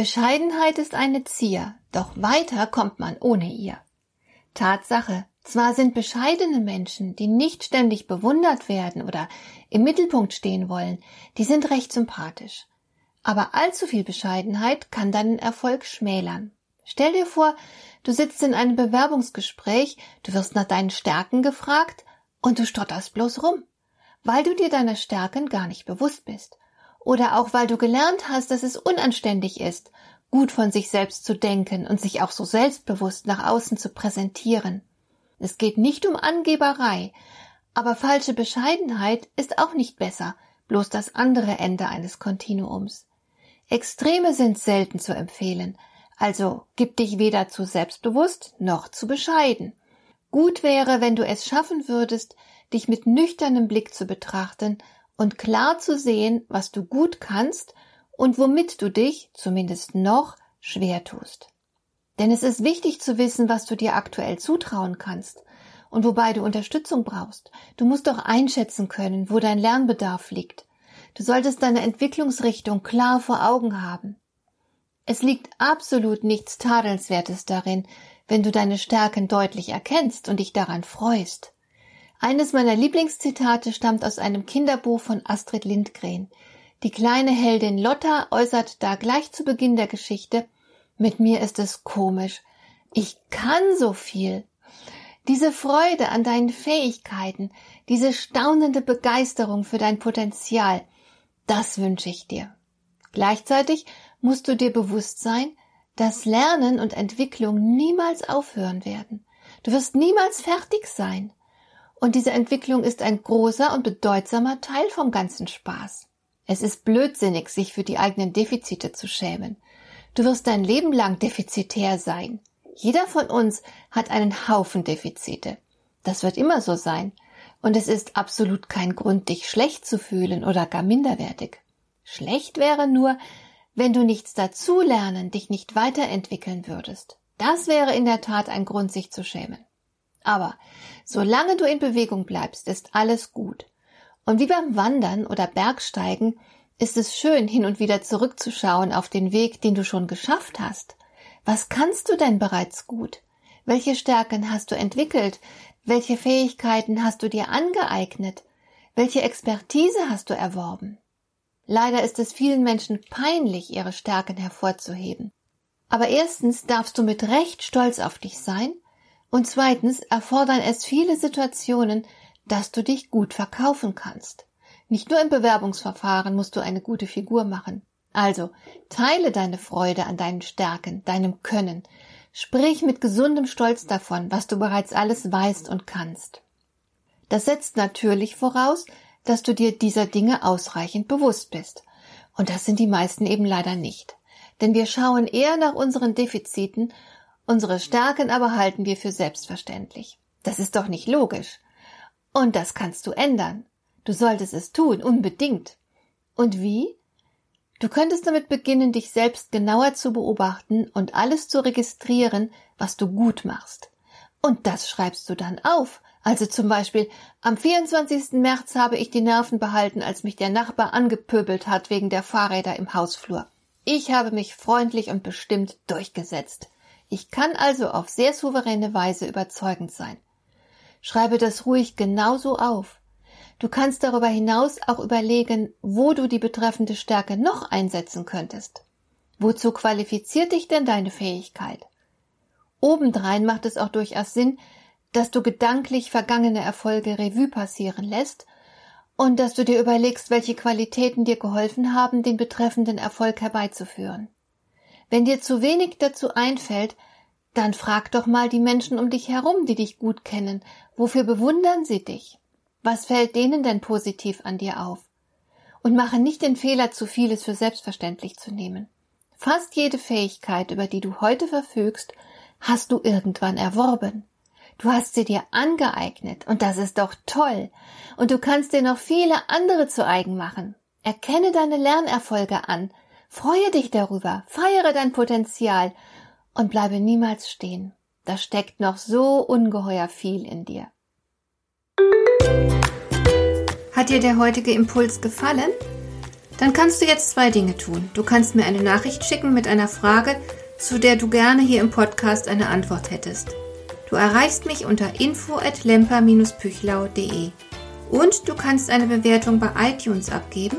Bescheidenheit ist eine Zier, doch weiter kommt man ohne ihr. Tatsache, zwar sind bescheidene Menschen, die nicht ständig bewundert werden oder im Mittelpunkt stehen wollen, die sind recht sympathisch. Aber allzu viel Bescheidenheit kann deinen Erfolg schmälern. Stell dir vor, du sitzt in einem Bewerbungsgespräch, du wirst nach deinen Stärken gefragt und du stotterst bloß rum, weil du dir deiner Stärken gar nicht bewusst bist oder auch weil du gelernt hast, dass es unanständig ist, gut von sich selbst zu denken und sich auch so selbstbewusst nach außen zu präsentieren. Es geht nicht um Angeberei, aber falsche Bescheidenheit ist auch nicht besser, bloß das andere Ende eines Kontinuums. Extreme sind selten zu empfehlen, also gib dich weder zu selbstbewusst noch zu bescheiden. Gut wäre, wenn du es schaffen würdest, dich mit nüchternem Blick zu betrachten und klar zu sehen, was du gut kannst und womit du dich, zumindest noch, schwer tust. Denn es ist wichtig zu wissen, was du dir aktuell zutrauen kannst und wobei du Unterstützung brauchst. Du musst doch einschätzen können, wo dein Lernbedarf liegt. Du solltest deine Entwicklungsrichtung klar vor Augen haben. Es liegt absolut nichts Tadelnswertes darin, wenn du deine Stärken deutlich erkennst und dich daran freust. Eines meiner Lieblingszitate stammt aus einem Kinderbuch von Astrid Lindgren. Die kleine Heldin Lotta äußert da gleich zu Beginn der Geschichte, mit mir ist es komisch. Ich kann so viel. Diese Freude an deinen Fähigkeiten, diese staunende Begeisterung für dein Potenzial, das wünsche ich dir. Gleichzeitig musst du dir bewusst sein, dass Lernen und Entwicklung niemals aufhören werden. Du wirst niemals fertig sein. Und diese Entwicklung ist ein großer und bedeutsamer Teil vom ganzen Spaß. Es ist blödsinnig, sich für die eigenen Defizite zu schämen. Du wirst dein Leben lang defizitär sein. Jeder von uns hat einen Haufen Defizite. Das wird immer so sein. Und es ist absolut kein Grund, dich schlecht zu fühlen oder gar minderwertig. Schlecht wäre nur, wenn du nichts dazulernen, dich nicht weiterentwickeln würdest. Das wäre in der Tat ein Grund, sich zu schämen. Aber solange du in Bewegung bleibst, ist alles gut. Und wie beim Wandern oder Bergsteigen ist es schön, hin und wieder zurückzuschauen auf den Weg, den du schon geschafft hast. Was kannst du denn bereits gut? Welche Stärken hast du entwickelt? Welche Fähigkeiten hast du dir angeeignet? Welche Expertise hast du erworben? Leider ist es vielen Menschen peinlich, ihre Stärken hervorzuheben. Aber erstens darfst du mit Recht stolz auf dich sein und zweitens erfordern es viele Situationen, dass du dich gut verkaufen kannst. Nicht nur im Bewerbungsverfahren musst du eine gute Figur machen. Also teile deine Freude an deinen Stärken, deinem Können. Sprich mit gesundem Stolz davon, was du bereits alles weißt und kannst. Das setzt natürlich voraus, dass du dir dieser Dinge ausreichend bewusst bist. Und das sind die meisten eben leider nicht. Denn wir schauen eher nach unseren Defiziten Unsere Stärken aber halten wir für selbstverständlich. Das ist doch nicht logisch. Und das kannst du ändern. Du solltest es tun, unbedingt. Und wie? Du könntest damit beginnen, dich selbst genauer zu beobachten und alles zu registrieren, was du gut machst. Und das schreibst du dann auf. Also zum Beispiel, am 24. März habe ich die Nerven behalten, als mich der Nachbar angepöbelt hat wegen der Fahrräder im Hausflur. Ich habe mich freundlich und bestimmt durchgesetzt. Ich kann also auf sehr souveräne Weise überzeugend sein. Schreibe das ruhig genauso auf. Du kannst darüber hinaus auch überlegen, wo du die betreffende Stärke noch einsetzen könntest. Wozu qualifiziert dich denn deine Fähigkeit? Obendrein macht es auch durchaus Sinn, dass du gedanklich vergangene Erfolge Revue passieren lässt und dass du dir überlegst, welche Qualitäten dir geholfen haben, den betreffenden Erfolg herbeizuführen. Wenn dir zu wenig dazu einfällt, dann frag doch mal die Menschen um dich herum, die dich gut kennen. Wofür bewundern sie dich? Was fällt denen denn positiv an dir auf? Und mache nicht den Fehler, zu vieles für selbstverständlich zu nehmen. Fast jede Fähigkeit, über die du heute verfügst, hast du irgendwann erworben. Du hast sie dir angeeignet und das ist doch toll. Und du kannst dir noch viele andere zu eigen machen. Erkenne deine Lernerfolge an, freue dich darüber, feiere dein Potenzial und bleibe niemals stehen. Da steckt noch so ungeheuer viel in dir. Hat dir der heutige Impuls gefallen? Dann kannst du jetzt zwei Dinge tun. Du kannst mir eine Nachricht schicken mit einer Frage, zu der du gerne hier im Podcast eine Antwort hättest. Du erreichst mich unter info at lemper-püchlau.de und du kannst eine Bewertung bei iTunes abgeben,